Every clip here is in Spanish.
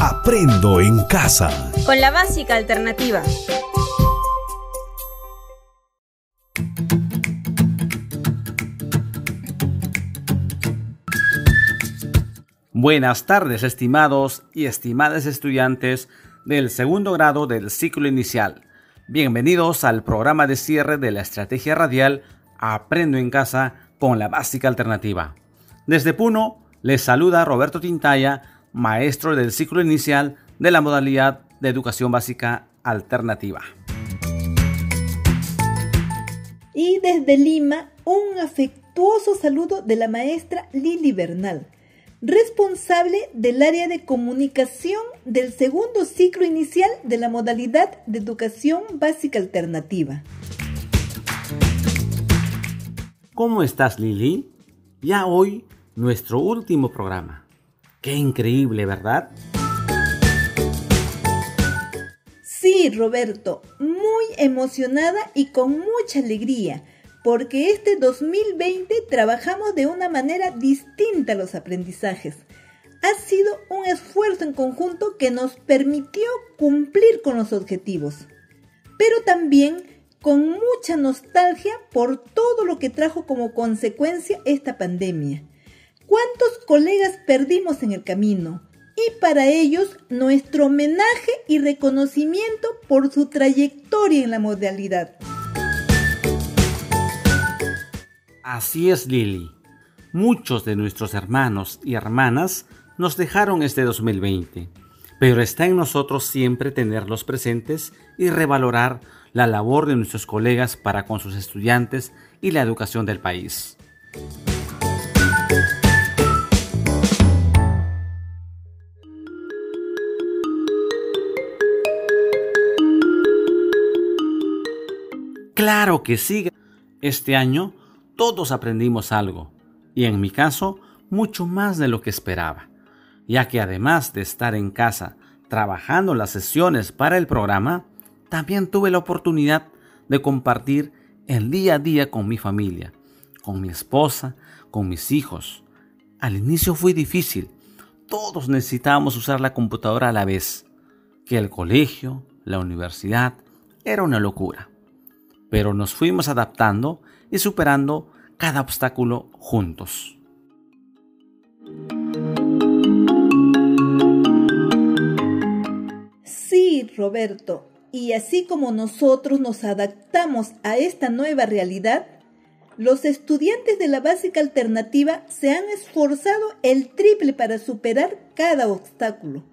Aprendo en casa. Con la básica alternativa. Buenas tardes, estimados y estimadas estudiantes del segundo grado del ciclo inicial. Bienvenidos al programa de cierre de la estrategia radial Aprendo en casa con la básica alternativa. Desde Puno les saluda Roberto Tintaya, maestro del ciclo inicial de la modalidad de educación básica alternativa. Y desde Lima, un afectuoso saludo de la maestra Lili Bernal responsable del área de comunicación del segundo ciclo inicial de la modalidad de educación básica alternativa. ¿Cómo estás, Lili? Ya hoy, nuestro último programa. Qué increíble, ¿verdad? Sí, Roberto, muy emocionada y con mucha alegría porque este 2020 trabajamos de una manera distinta los aprendizajes. Ha sido un esfuerzo en conjunto que nos permitió cumplir con los objetivos, pero también con mucha nostalgia por todo lo que trajo como consecuencia esta pandemia. ¿Cuántos colegas perdimos en el camino? Y para ellos nuestro homenaje y reconocimiento por su trayectoria en la modalidad. Así es, Lili. Muchos de nuestros hermanos y hermanas nos dejaron este 2020, pero está en nosotros siempre tenerlos presentes y revalorar la labor de nuestros colegas para con sus estudiantes y la educación del país. Claro que sí. Este año todos aprendimos algo, y en mi caso, mucho más de lo que esperaba, ya que además de estar en casa trabajando las sesiones para el programa, también tuve la oportunidad de compartir el día a día con mi familia, con mi esposa, con mis hijos. Al inicio fue difícil, todos necesitábamos usar la computadora a la vez, que el colegio, la universidad, era una locura. Pero nos fuimos adaptando y superando cada obstáculo juntos. Sí, Roberto, y así como nosotros nos adaptamos a esta nueva realidad, los estudiantes de la básica alternativa se han esforzado el triple para superar cada obstáculo,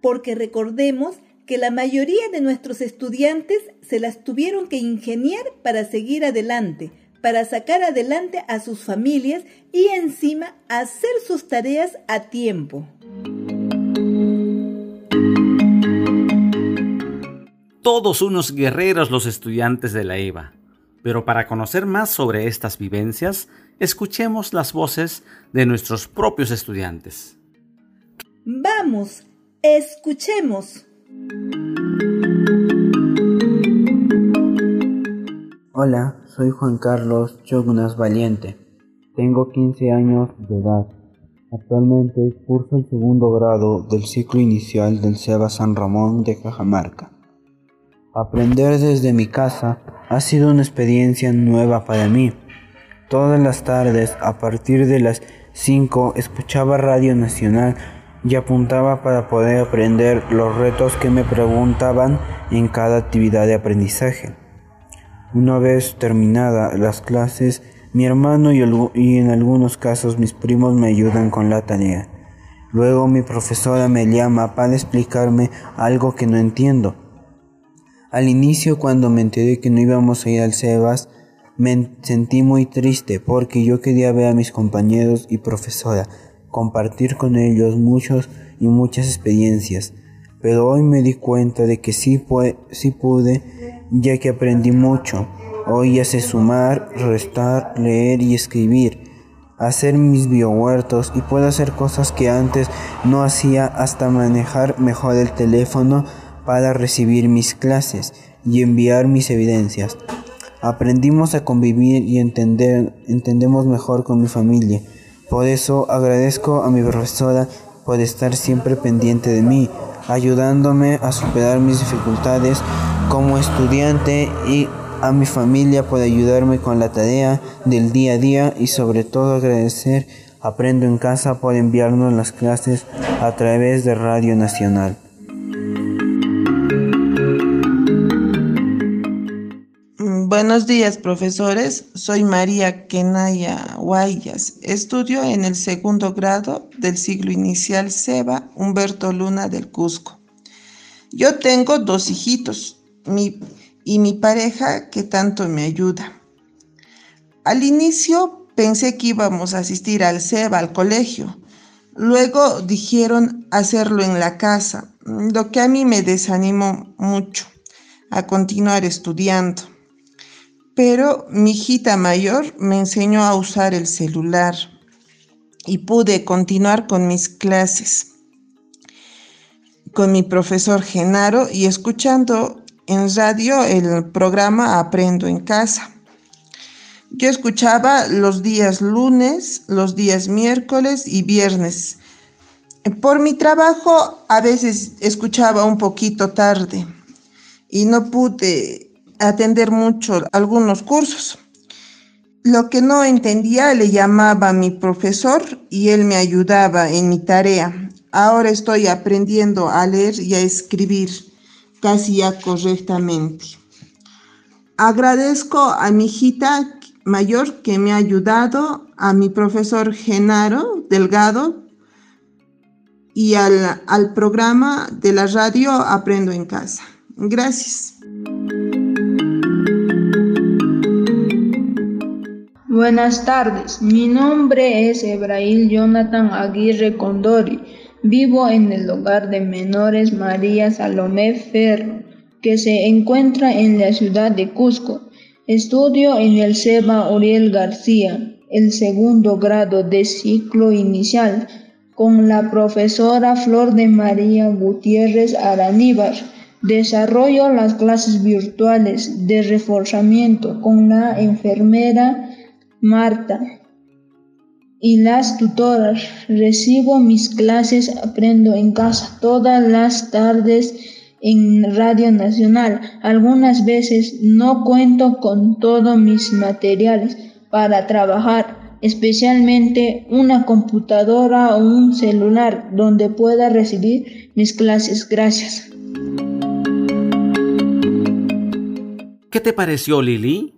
porque recordemos que la mayoría de nuestros estudiantes se las tuvieron que ingeniar para seguir adelante, para sacar adelante a sus familias y encima hacer sus tareas a tiempo. Todos unos guerreros los estudiantes de la EVA. Pero para conocer más sobre estas vivencias, escuchemos las voces de nuestros propios estudiantes. Vamos, escuchemos. Hola, soy Juan Carlos Chognas Valiente. Tengo 15 años de edad. Actualmente curso el segundo grado del ciclo inicial del SEBA San Ramón de Cajamarca. Aprender desde mi casa ha sido una experiencia nueva para mí. Todas las tardes, a partir de las 5, escuchaba Radio Nacional y apuntaba para poder aprender los retos que me preguntaban en cada actividad de aprendizaje. Una vez terminadas las clases, mi hermano y, en algunos casos mis primos me ayudan con la tarea. Luego mi profesora me llama para explicarme algo que no entiendo. Al inicio cuando me enteré que no íbamos a ir al Sebas, me sentí muy triste porque yo quería ver a mis compañeros y profesora, compartir con ellos muchos y muchas experiencias. Pero hoy me di cuenta de que sí, pude ya que aprendí mucho. Hoy ya sé sumar, restar, leer y escribir, hacer mis biohuertos y puedo hacer cosas que antes no hacía hasta manejar mejor el teléfono para recibir mis clases y enviar mis evidencias. Aprendimos a convivir y entender, entendemos mejor con mi familia. Por eso agradezco a mi profesora por estar siempre pendiente de mí, ayudándome a superar mis dificultades como estudiante y a mi familia por ayudarme con la tarea del día a día y sobre todo agradecer Aprendo en casa por enviarnos las clases a través de Radio Nacional. Buenos días, profesores. Soy María Kenaya Guayas. Estudio en el segundo grado del siglo inicial SEBA Humberto Luna del Cusco. Yo tengo dos hijitos y mi pareja que tanto me ayuda. Al inicio pensé que íbamos a asistir al SEBA, al colegio. Luego dijeron hacerlo en la casa, lo que a mí me desanimó mucho a continuar estudiando. Pero mi hijita mayor me enseñó a usar el celular y pude continuar con mis clases con mi profesor Genaro y escuchando en radio el programa Aprendo en casa. Yo escuchaba los días lunes, los días miércoles y viernes. Por mi trabajo a veces escuchaba un poquito tarde y no pude atender mucho algunos cursos. Lo que no entendía le llamaba a mi profesor y él me ayudaba en mi tarea. Ahora estoy aprendiendo a leer y a escribir casi ya correctamente. Agradezco a mi hijita mayor que me ha ayudado, a mi profesor Genaro Delgado y al, al programa de la radio Aprendo en Casa. Gracias. Buenas tardes, mi nombre es Ebrahim Jonathan Aguirre Condori. Vivo en el hogar de menores María Salomé Ferro, que se encuentra en la ciudad de Cusco. Estudio en el SEBA Oriel García, el segundo grado de ciclo inicial, con la profesora Flor de María Gutiérrez Araníbar. Desarrollo las clases virtuales de reforzamiento con la enfermera Marta y las tutoras. Recibo mis clases, aprendo en casa todas las tardes en Radio Nacional. Algunas veces no cuento con todos mis materiales para trabajar, especialmente una computadora o un celular donde pueda recibir mis clases. Gracias. ¿Qué te pareció, Lili?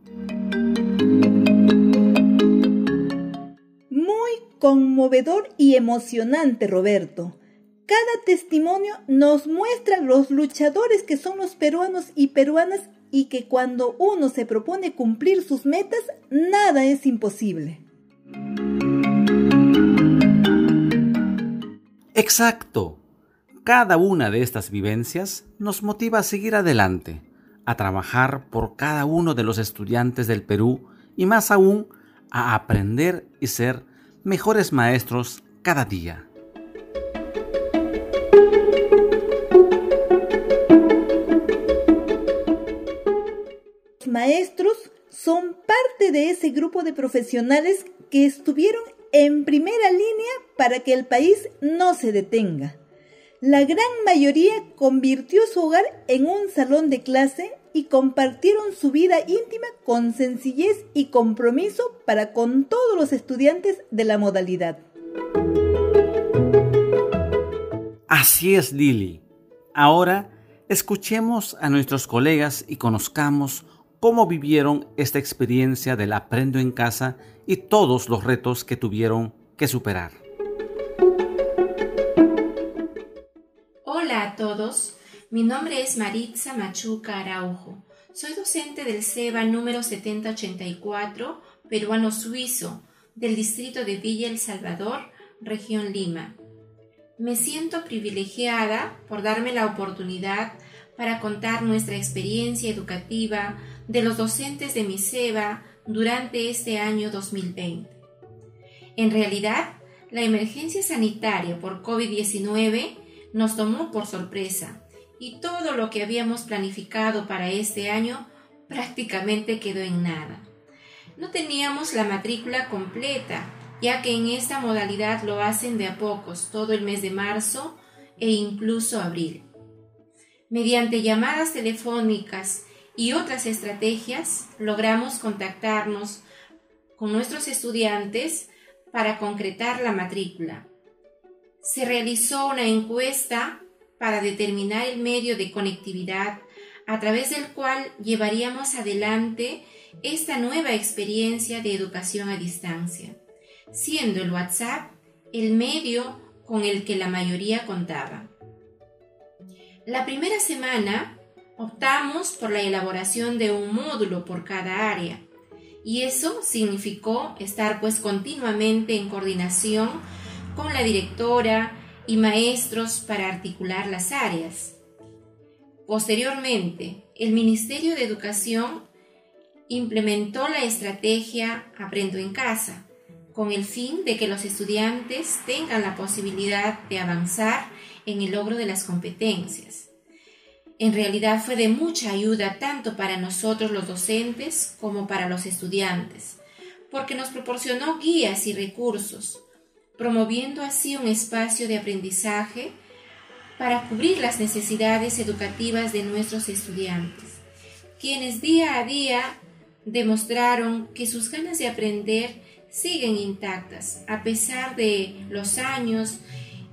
Conmovedor y emocionante, Roberto. Cada testimonio nos muestra los luchadores que son los peruanos y peruanas y que cuando uno se propone cumplir sus metas, nada es imposible. Exacto. Cada una de estas vivencias nos motiva a seguir adelante, a trabajar por cada uno de los estudiantes del Perú y más aún a aprender y ser mejores maestros cada día. Los maestros son parte de ese grupo de profesionales que estuvieron en primera línea para que el país no se detenga. La gran mayoría convirtió su hogar en un salón de clase y compartieron su vida íntima con sencillez y compromiso para con todos los estudiantes de la modalidad. Así es, Lili. Ahora escuchemos a nuestros colegas y conozcamos cómo vivieron esta experiencia del aprendo en casa y todos los retos que tuvieron que superar. Hola a todos. Mi nombre es Maritza Machuca Araujo. Soy docente del SEBA número 7084, peruano-suizo, del distrito de Villa El Salvador, región Lima. Me siento privilegiada por darme la oportunidad para contar nuestra experiencia educativa de los docentes de mi SEBA durante este año 2020. En realidad, la emergencia sanitaria por COVID-19 nos tomó por sorpresa y todo lo que habíamos planificado para este año prácticamente quedó en nada. No teníamos la matrícula completa ya que en esta modalidad lo hacen de a pocos todo el mes de marzo e incluso abril. Mediante llamadas telefónicas y otras estrategias logramos contactarnos con nuestros estudiantes para concretar la matrícula. Se realizó una encuesta para determinar el medio de conectividad a través del cual llevaríamos adelante esta nueva experiencia de educación a distancia, siendo el WhatsApp el medio con el que la mayoría contaba. La primera semana optamos por la elaboración de un módulo por cada área y eso significó estar pues continuamente en coordinación con la directora y maestros para articular las áreas. Posteriormente, el Ministerio de Educación implementó la estrategia Aprendo en casa, con el fin de que los estudiantes tengan la posibilidad de avanzar en el logro de las competencias. En realidad fue de mucha ayuda tanto para nosotros los docentes como para los estudiantes, porque nos proporcionó guías y recursos, promoviendo así un espacio de aprendizaje para cubrir las necesidades educativas de nuestros estudiantes, quienes día a día demostraron que sus ganas de aprender siguen intactas a pesar de los años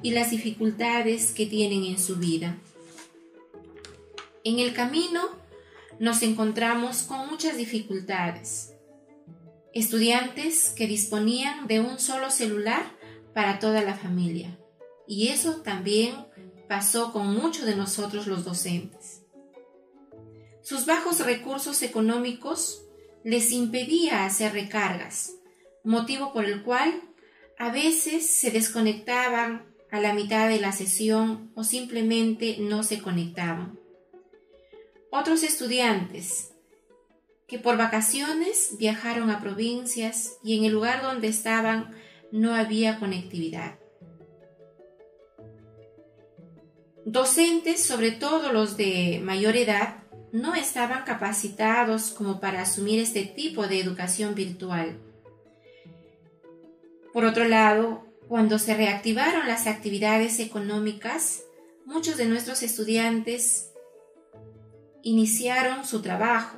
y las dificultades que tienen en su vida. En el camino nos encontramos con muchas dificultades. Estudiantes que disponían de un solo celular para toda la familia. Y eso también pasó con muchos de nosotros los docentes. Sus bajos recursos económicos les impedía hacer recargas, motivo por el cual a veces se desconectaban a la mitad de la sesión o simplemente no se conectaban. Otros estudiantes que por vacaciones viajaron a provincias y en el lugar donde estaban no había conectividad. Docentes, sobre todo los de mayor edad, no estaban capacitados como para asumir este tipo de educación virtual. Por otro lado, cuando se reactivaron las actividades económicas, muchos de nuestros estudiantes iniciaron su trabajo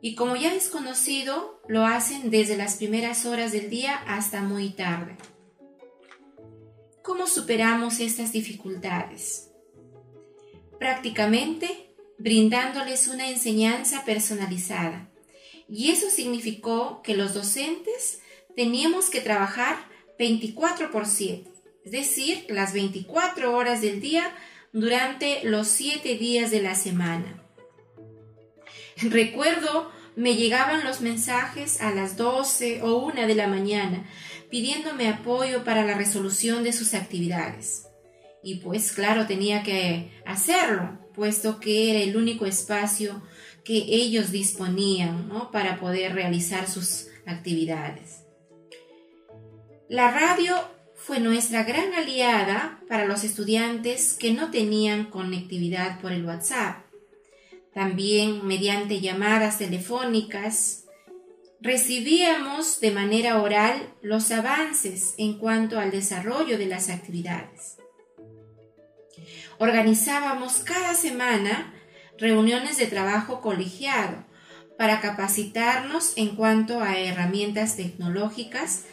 y como ya es conocido, lo hacen desde las primeras horas del día hasta muy tarde. ¿Cómo superamos estas dificultades? Prácticamente brindándoles una enseñanza personalizada. Y eso significó que los docentes teníamos que trabajar 24 por 7, es decir, las 24 horas del día durante los 7 días de la semana. Recuerdo, me llegaban los mensajes a las 12 o 1 de la mañana pidiéndome apoyo para la resolución de sus actividades. Y pues claro, tenía que hacerlo, puesto que era el único espacio que ellos disponían para poder realizar sus actividades. La radio fue nuestra gran aliada para los estudiantes que no tenían conectividad por el WhatsApp. También mediante llamadas telefónicas recibíamos de manera oral los avances en cuanto al desarrollo de las actividades. Organizábamos cada semana reuniones de trabajo colegiado para capacitarnos en cuanto a herramientas tecnológicas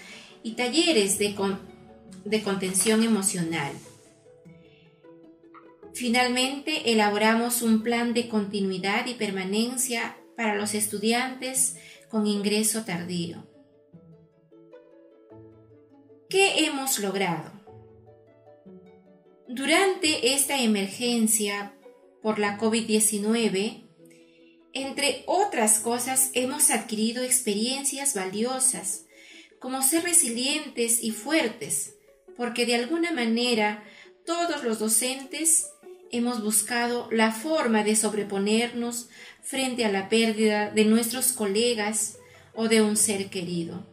y talleres de, de contención emocional. Finalmente, elaboramos un plan de continuidad y permanencia para los estudiantes con ingreso tardío. ¿Qué hemos logrado? Durante esta emergencia por la COVID-19, entre otras cosas, hemos adquirido experiencias valiosas como ser resilientes y fuertes, porque de alguna manera todos los docentes hemos buscado la forma de sobreponernos frente a la pérdida de nuestros colegas o de un ser querido.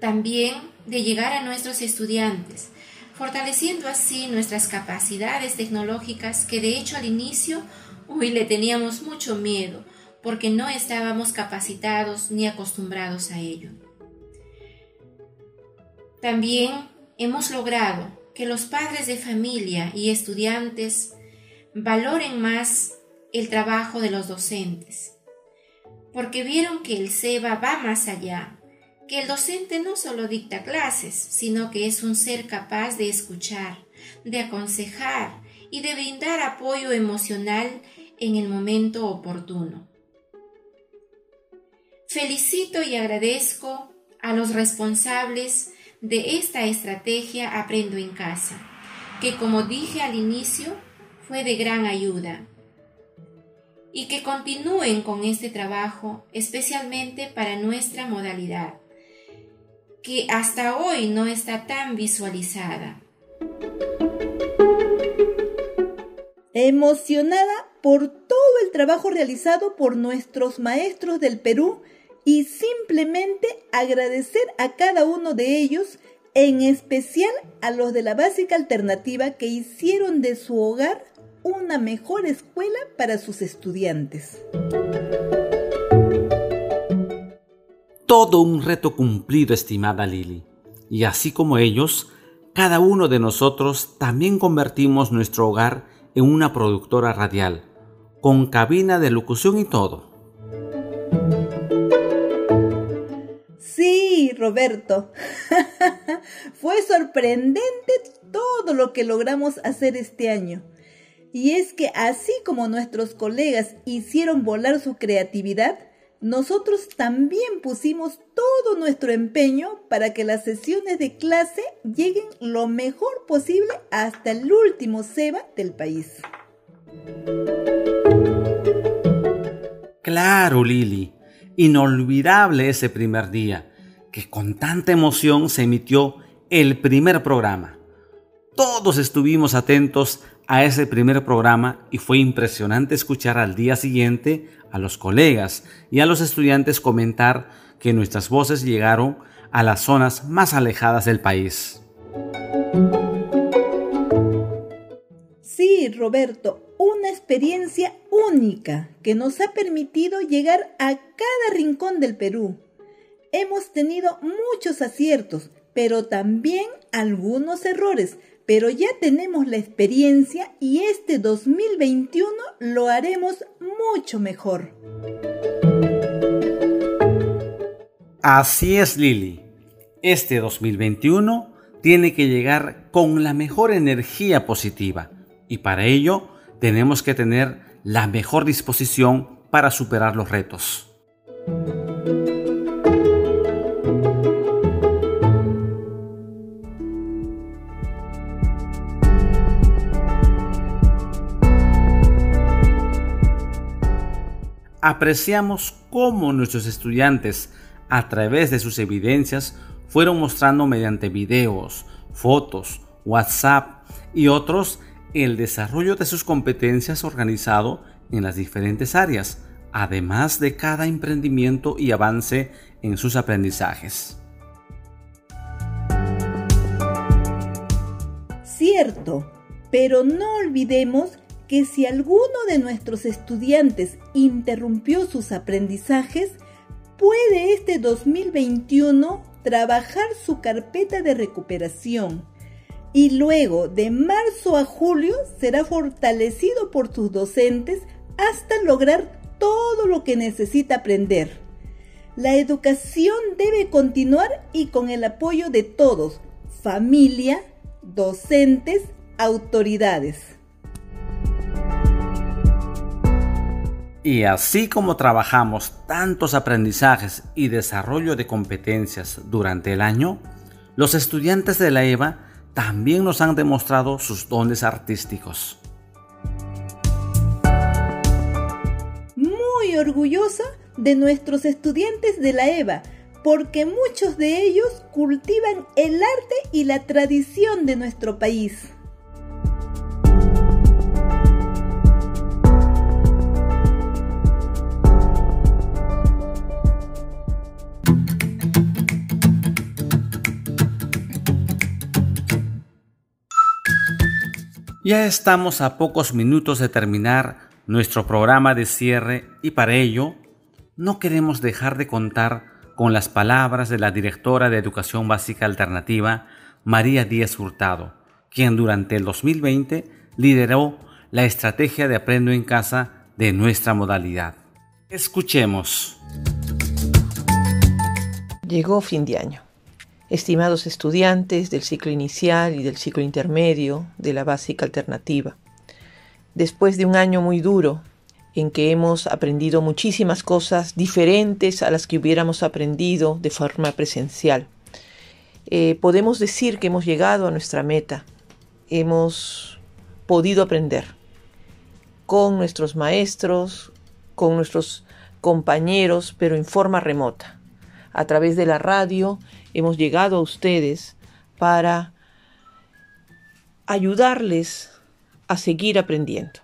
También de llegar a nuestros estudiantes, fortaleciendo así nuestras capacidades tecnológicas que de hecho al inicio hoy le teníamos mucho miedo porque no estábamos capacitados ni acostumbrados a ello. También hemos logrado que los padres de familia y estudiantes valoren más el trabajo de los docentes, porque vieron que el SEBA va más allá, que el docente no solo dicta clases, sino que es un ser capaz de escuchar, de aconsejar y de brindar apoyo emocional en el momento oportuno. Felicito y agradezco a los responsables de esta estrategia Aprendo en casa, que como dije al inicio, fue de gran ayuda. Y que continúen con este trabajo, especialmente para nuestra modalidad, que hasta hoy no está tan visualizada. Emocionada por todo el trabajo realizado por nuestros maestros del Perú y simplemente agradecer a cada uno de ellos, en especial a los de la básica alternativa que hicieron de su hogar una mejor escuela para sus estudiantes. Todo un reto cumplido, estimada Lili. Y así como ellos, cada uno de nosotros también convertimos nuestro hogar en una productora radial, con cabina de locución y todo. Roberto. Fue sorprendente todo lo que logramos hacer este año. Y es que así como nuestros colegas hicieron volar su creatividad, nosotros también pusimos todo nuestro empeño para que las sesiones de clase lleguen lo mejor posible hasta el último SEBA del país. Claro, Lili. Inolvidable ese primer día, que con tanta emoción se emitió el primer programa. Todos estuvimos atentos a ese primer programa y fue impresionante escuchar al día siguiente a los colegas y a los estudiantes comentar que nuestras voces llegaron a las zonas más alejadas del país. Sí, Roberto, una experiencia única que nos ha permitido llegar a cada rincón del Perú. Hemos tenido muchos aciertos, pero también algunos errores, pero ya tenemos la experiencia y este 2021 lo haremos mucho mejor. Así es, Lili. Este 2021 tiene que llegar con la mejor energía positiva y para ello tenemos que tener la mejor disposición para superar los retos. Apreciamos cómo nuestros estudiantes, a través de sus evidencias, fueron mostrando mediante videos, fotos, WhatsApp y otros el desarrollo de sus competencias organizado en las diferentes áreas, además de cada emprendimiento y avance en sus aprendizajes. Cierto, pero no olvidemos que si alguno de nuestros estudiantes interrumpió sus aprendizajes, puede este 2021 trabajar su carpeta de recuperación y luego de marzo a julio será fortalecido por sus docentes hasta lograr todo lo que necesita aprender. La educación debe continuar y con el apoyo de todos, familia, docentes, autoridades. Y así como trabajamos tantos aprendizajes y desarrollo de competencias durante el año, los estudiantes de la EVA también nos han demostrado sus dones artísticos. Muy orgullosa de nuestros estudiantes de la EVA, porque muchos de ellos cultivan el arte y la tradición de nuestro país. Ya estamos a pocos minutos de terminar nuestro programa de cierre y para ello no queremos dejar de contar con las palabras de la directora de Educación Básica Alternativa, María Díaz Hurtado, quien durante el 2020 lideró la estrategia de Aprendo en Casa de nuestra modalidad. Escuchemos. Llegó fin de año. Estimados estudiantes del ciclo inicial y del ciclo intermedio de la básica alternativa, después de un año muy duro en que hemos aprendido muchísimas cosas diferentes a las que hubiéramos aprendido de forma presencial. Eh, podemos decir que hemos llegado a nuestra meta, hemos podido aprender con nuestros maestros, con nuestros compañeros, pero en forma remota. A través de la radio hemos llegado a ustedes para ayudarles a seguir aprendiendo.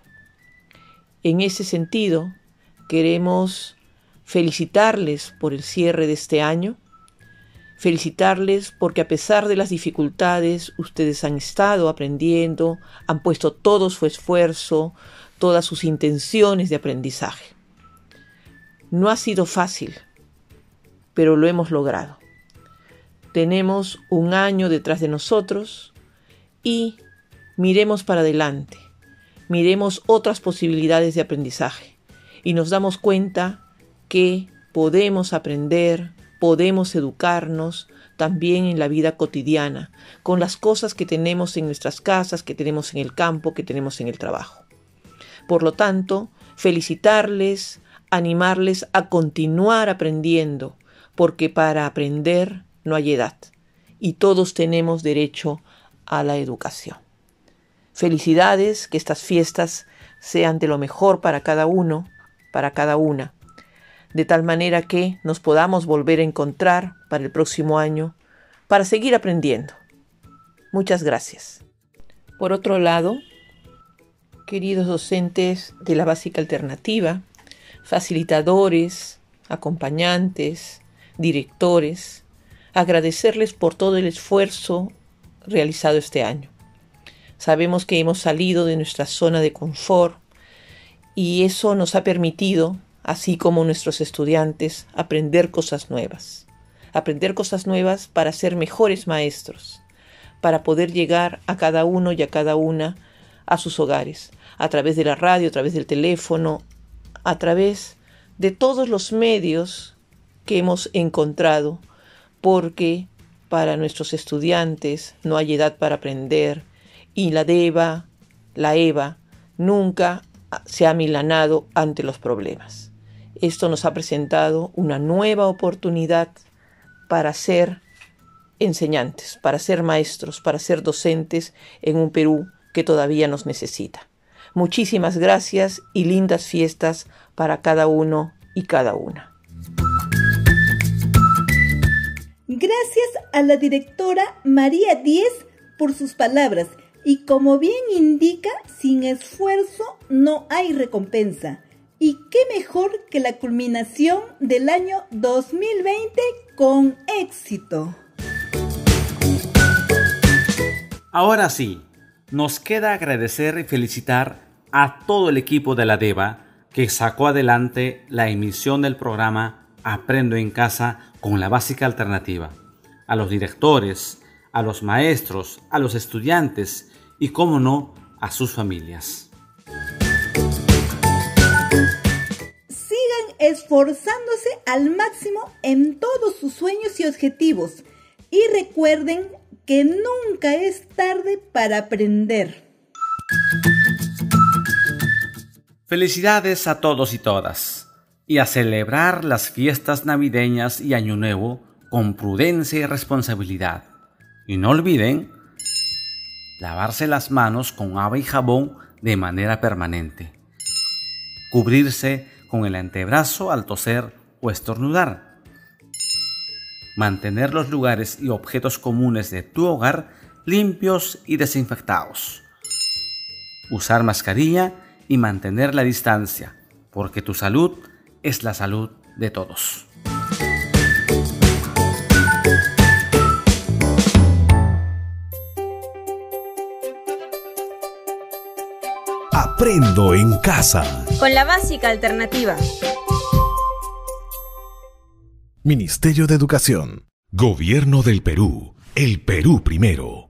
En ese sentido, queremos felicitarles por el cierre de este año, felicitarles porque a pesar de las dificultades, ustedes han estado aprendiendo, han puesto todo su esfuerzo, todas sus intenciones de aprendizaje. No ha sido fácil, pero lo hemos logrado. Tenemos un año detrás de nosotros y miremos para adelante miremos otras posibilidades de aprendizaje y nos damos cuenta que podemos aprender, podemos educarnos también en la vida cotidiana, con las cosas que tenemos en nuestras casas, que tenemos en el campo, que tenemos en el trabajo. Por lo tanto, felicitarles, animarles a continuar aprendiendo, porque para aprender no hay edad y todos tenemos derecho a la educación. Felicidades, que estas fiestas sean de lo mejor para cada uno, para cada una, de tal manera que nos podamos volver a encontrar para el próximo año, para seguir aprendiendo. Muchas gracias. Por otro lado, queridos docentes de la básica alternativa, facilitadores, acompañantes, directores, agradecerles por todo el esfuerzo realizado este año. Sabemos que hemos salido de nuestra zona de confort y eso nos ha permitido, así como nuestros estudiantes, aprender cosas nuevas. Aprender cosas nuevas para ser mejores maestros, para poder llegar a cada uno y a cada una a sus hogares, a través de la radio, a través del teléfono, a través de todos los medios que hemos encontrado, porque para nuestros estudiantes no hay edad para aprender, y la DEVA, la EVA, nunca se ha milanado ante los problemas. Esto nos ha presentado una nueva oportunidad para ser enseñantes, para ser maestros, para ser docentes en un Perú que todavía nos necesita. Muchísimas gracias y lindas fiestas para cada uno y cada una. Gracias a la directora María Díez por sus palabras y como bien indica, sin esfuerzo no hay recompensa. ¿Y qué mejor que la culminación del año 2020 con éxito? Ahora sí, nos queda agradecer y felicitar a todo el equipo de la DEVA que sacó adelante la emisión del programa Aprendo en casa con la básica alternativa, a los directores, a los maestros, a los estudiantes y, cómo no, a sus familias. Sigan esforzándose al máximo en todos sus sueños y objetivos y recuerden que nunca es tarde para aprender. Felicidades a todos y todas y a celebrar las fiestas navideñas y Año Nuevo con prudencia y responsabilidad. Y no olviden lavarse las manos con agua y jabón de manera permanente, cubrirse con el antebrazo al toser o estornudar, mantener los lugares y objetos comunes de tu hogar limpios y desinfectados, usar mascarilla y mantener la distancia, porque tu salud es la salud de todos. Aprendo en casa. Con la básica alternativa. Ministerio de Educación. Gobierno del Perú. El Perú primero.